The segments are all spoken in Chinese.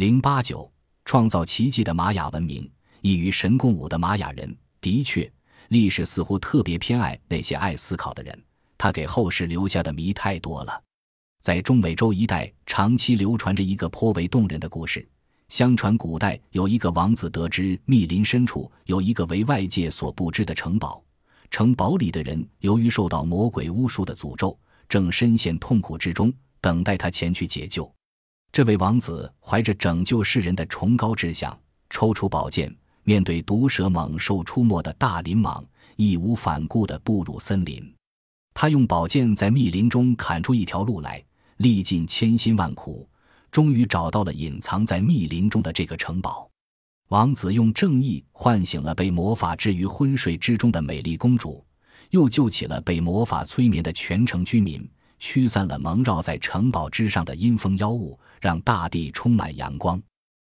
零八九，创造奇迹的玛雅文明，异于神共舞的玛雅人。的确，历史似乎特别偏爱那些爱思考的人。他给后世留下的谜太多了。在中美洲一带，长期流传着一个颇为动人的故事。相传，古代有一个王子得知密林深处有一个为外界所不知的城堡，城堡里的人由于受到魔鬼巫术的诅咒，正深陷痛苦之中，等待他前去解救。这位王子怀着拯救世人的崇高志向，抽出宝剑，面对毒蛇猛兽出没的大林莽，义无反顾地步入森林。他用宝剑在密林中砍出一条路来，历尽千辛万苦，终于找到了隐藏在密林中的这个城堡。王子用正义唤醒了被魔法置于昏睡之中的美丽公主，又救起了被魔法催眠的全城居民，驱散了蒙绕在城堡之上的阴风妖物，让大地充满阳光。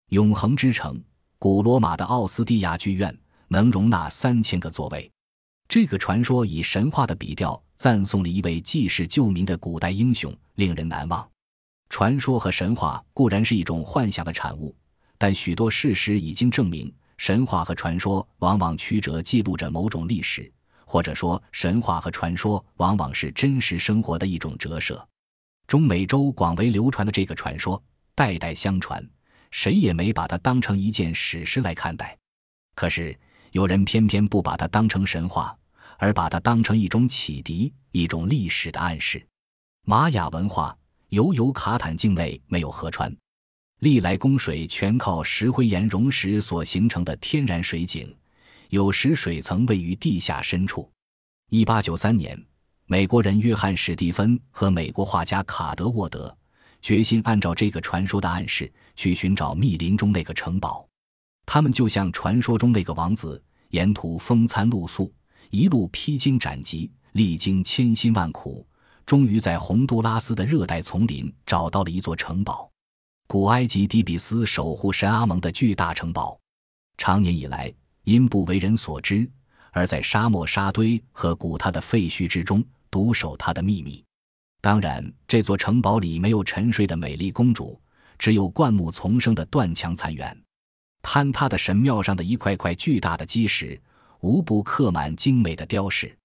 永恒之城，古罗马的奥斯蒂亚剧院能容纳三千个座位。这个传说以神话的笔调赞颂了一位济世救民的古代英雄，令人难忘。传说和神话固然是一种幻想的产物，但许多事实已经证明，神话和传说往往曲折记录着某种历史，或者说，神话和传说往往是真实生活的一种折射。中美洲广为流传的这个传说，代代相传，谁也没把它当成一件史诗来看待。可是。有人偏偏不把它当成神话，而把它当成一种启迪，一种历史的暗示。玛雅文化尤尤卡坦境内没有河川，历来供水全靠石灰岩溶石所形成的天然水井，有时水层位于地下深处。一八九三年，美国人约翰·史蒂芬和美国画家卡德沃德决心按照这个传说的暗示去寻找密林中那个城堡。他们就像传说中那个王子，沿途风餐露宿，一路披荆斩棘，历经千辛万苦，终于在洪都拉斯的热带丛林找到了一座城堡——古埃及底比斯守护神阿蒙的巨大城堡。长年以来，因不为人所知，而在沙漠沙堆和古塔的废墟之中独守他的秘密。当然，这座城堡里没有沉睡的美丽公主，只有灌木丛生的断墙残垣。坍塌的神庙上的一块块巨大的基石，无不刻满精美的雕饰。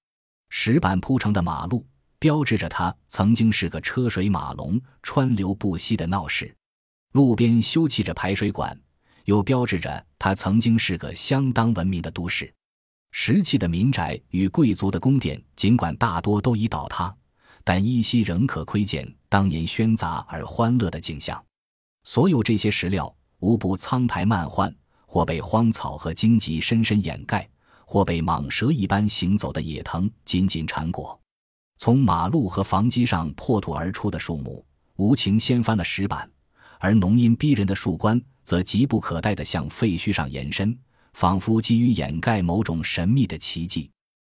石板铺成的马路，标志着它曾经是个车水马龙、川流不息的闹市；路边修砌着排水管，又标志着它曾经是个相当文明的都市。石砌的民宅与贵族的宫殿，尽管大多都已倒塌，但依稀仍可窥见当年喧杂而欢乐的景象。所有这些石料。无不苍苔漫患，或被荒草和荆棘深深掩盖，或被蟒蛇一般行走的野藤紧紧缠裹。从马路和房基上破土而出的树木，无情掀翻了石板，而浓荫逼人的树冠则急不可待地向废墟上延伸，仿佛基于掩盖某种神秘的奇迹。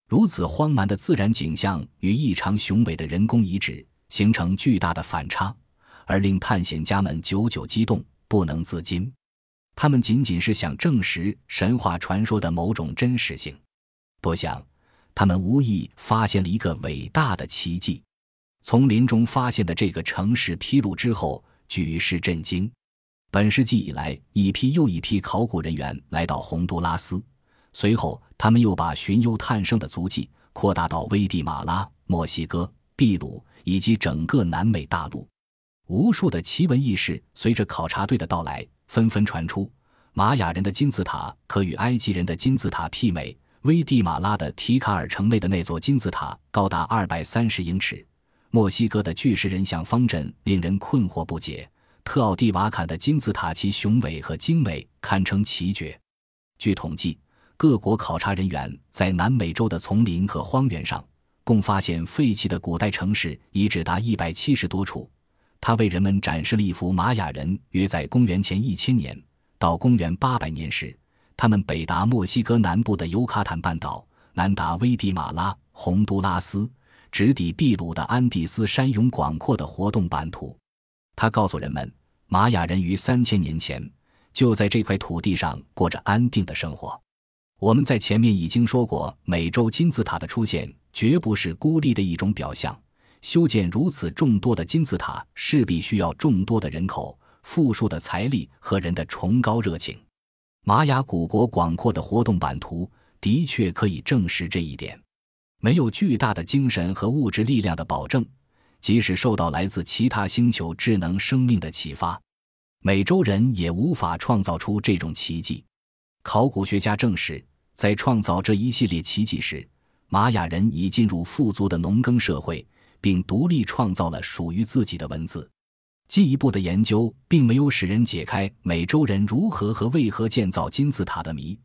如此荒蛮的自然景象与异常雄伟的人工遗址形成巨大的反差，而令探险家们久久激动。不能自禁，他们仅仅是想证实神话传说的某种真实性。不想，他们无意发现了一个伟大的奇迹。从林中发现的这个城市披露之后，举世震惊。本世纪以来，一批又一批考古人员来到洪都拉斯，随后他们又把寻幽探胜的足迹扩大到危地马拉、墨西哥、秘鲁以及整个南美大陆。无数的奇闻异事随着考察队的到来纷纷传出。玛雅人的金字塔可与埃及人的金字塔媲美。危地马拉的提卡尔城内的那座金字塔高达二百三十英尺。墨西哥的巨石人像方阵令人困惑不解。特奥蒂瓦坎的金字塔其雄伟和精美堪称奇绝。据统计，各国考察人员在南美洲的丛林和荒原上共发现废弃的古代城市遗址达一百七十多处。他为人们展示了一幅玛雅人约在公元前一千年到公元八百年时，他们北达墨西哥南部的尤卡坦半岛，南达危地马拉、洪都拉斯，直抵秘鲁的安第斯山涌广阔的活动版图。他告诉人们，玛雅人于三千年前就在这块土地上过着安定的生活。我们在前面已经说过，美洲金字塔的出现绝不是孤立的一种表象。修建如此众多的金字塔，势必需要众多的人口、富庶的财力和人的崇高热情。玛雅古国广阔的活动版图的确可以证实这一点。没有巨大的精神和物质力量的保证，即使受到来自其他星球智能生命的启发，美洲人也无法创造出这种奇迹。考古学家证实，在创造这一系列奇迹时，玛雅人已进入富足的农耕社会，并独立创造了属于自己的文字。进一步的研究并没有使人解开美洲人如何和为何建造金字塔的谜，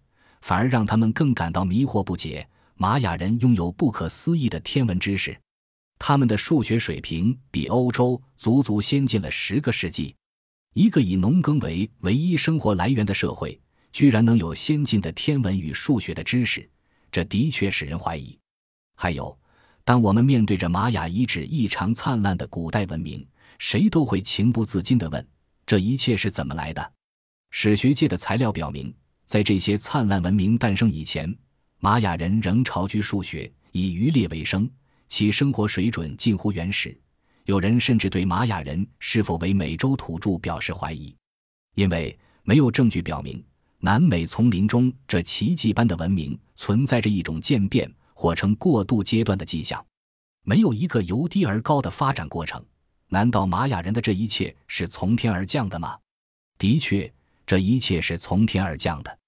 反而让他们更感到迷惑不解。玛雅人拥有不可思议的天文知识，他们的数学水平比欧洲足足先进了十个世纪。一个以农耕为唯一生活来源的社会，居然能有先进的天文与数学的知识，这的确使人怀疑。还有，当我们面对着玛雅遗址异常灿烂的古代文明，谁都会情不自禁地问：这一切是怎么来的？史学界的材料表明，在这些灿烂文明诞生以前，玛雅人仍巢居数学，以渔猎为生，其生活水准近乎原始。有人甚至对玛雅人是否为美洲土著表示怀疑，因为没有证据表明南美丛林中这奇迹般的文明存在着一种渐变或成过渡阶段的迹象，没有一个由低而高的发展过程。难道玛雅人的这一切是从天而降的吗？的确，这一切是从天而降的。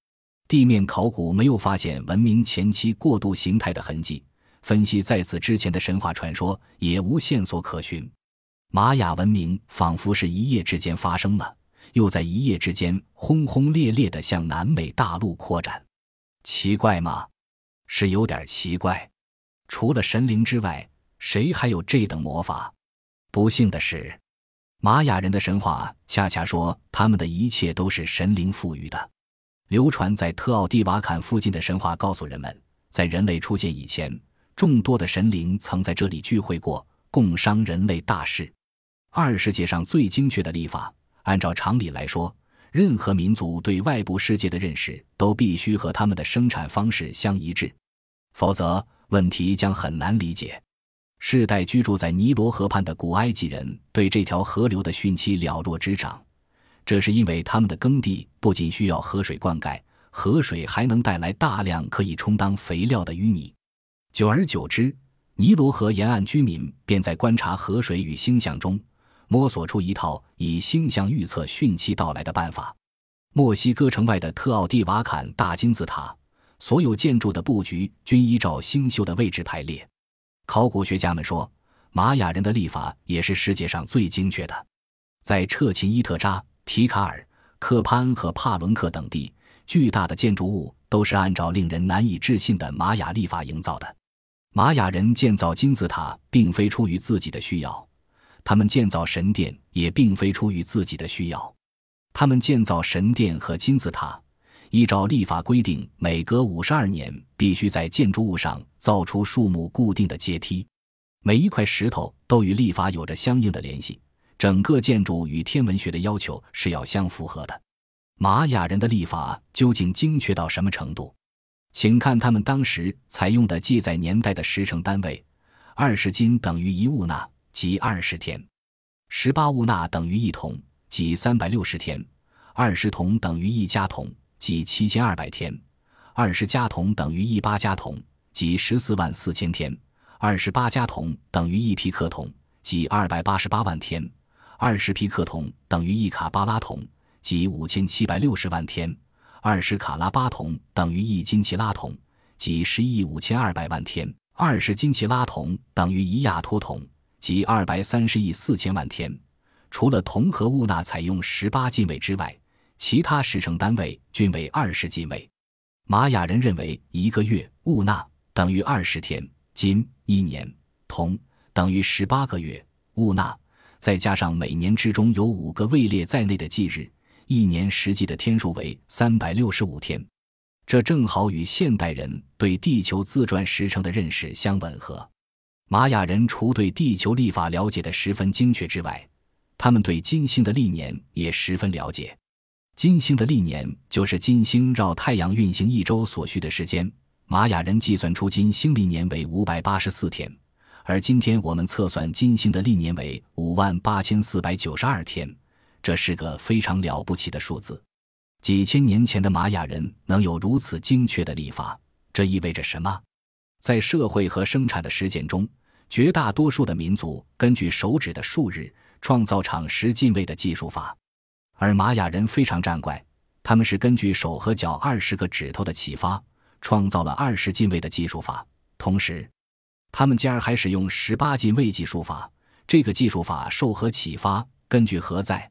地面考古没有发现文明前期过渡形态的痕迹，分析在此之前的神话传说也无线索可循。玛雅文明仿佛是一夜之间发生了，又在一夜之间轰轰烈烈地向南美大陆扩展。奇怪吗？是有点奇怪。除了神灵之外，谁还有这等魔法？不幸的是，玛雅人的神话恰恰说他们的一切都是神灵赋予的。流传在特奥蒂瓦坎附近的神话告诉人们，在人类出现以前，众多的神灵曾在这里聚会过，共商人类大事。二世界上最精确的历法，按照常理来说，任何民族对外部世界的认识都必须和他们的生产方式相一致，否则问题将很难理解。世代居住在尼罗河畔的古埃及人对这条河流的汛期了若指掌，这是因为他们的耕地不仅需要河水灌溉，河水还能带来大量可以充当肥料的淤泥。久而久之，尼罗河沿岸居民便在观察河水与星象中摸索出一套以星象预测汛期到来的办法。墨西哥城外的特奥蒂瓦坎大金字塔，所有建筑的布局均依照星宿的位置排列。考古学家们说，玛雅人的历法也是世界上最精确的。在彻琴伊特扎、提卡尔、科潘和帕伦克等地，巨大的建筑物都是按照令人难以置信的玛雅历法营造的。玛雅人建造金字塔并非出于自己的需要，他们建造神殿也并非出于自己的需要。他们建造神殿和金字塔。依照历法规定，每隔五十二年必须在建筑物上造出数目固定的阶梯。每一块石头都与历法有着相应的联系。整个建筑与天文学的要求是要相符合的。玛雅人的历法究竟精确到什么程度？请看他们当时采用的记载年代的时程单位：二十斤等于一物纳，即二十天；十八物纳等于一铜，即三百六十天；二十铜等于一加铜。即七千二百天，二十加铜等于一八加铜，即十四万四千天；二十八加铜等于一皮克铜，即二百八十八万天；二十皮克铜等于一卡巴拉铜，即五千七百六十万天；二十卡拉巴铜等于一金奇拉铜，即十一亿五千二百万天；二十金奇拉铜等于一亚托铜，即二百三十亿四千万天。除了铜和物纳采用十八进位之外，其他时程单位均为二十进位。玛雅人认为一个月物纳等于二十天，金一年铜等于十八个月物纳，再加上每年之中有五个位列在内的忌日，一年实际的天数为三百六十五天。这正好与现代人对地球自转时程的认识相吻合。玛雅人除对地球历法了解的十分精确之外，他们对金星的历年也十分了解。金星的历年就是金星绕太阳运行一周所需的时间。玛雅人计算出金星历年为五百八十四天，而今天我们测算金星的历年为五万八千四百九十二天。这是个非常了不起的数字。几千年前的玛雅人能有如此精确的历法，这意味着什么？在社会和生产的实践中，绝大多数的民族根据手指的数日创造场十进位的计数法，而玛雅人非常战怪，他们是根据手和脚二十个指头的启发创造了二十进位的计数法，同时，他们竟然还使用十八进位计数法。这个计数法受何启发？根据何在？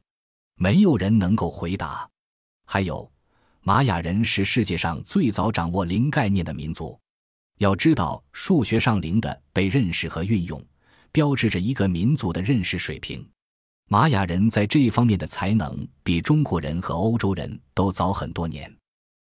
没有人能够回答。还有，玛雅人是世界上最早掌握零概念的民族。要知道，数学上零的被认识和运用，标志着一个民族的认识水平。玛雅人在这一方面的才能比中国人和欧洲人都早很多年。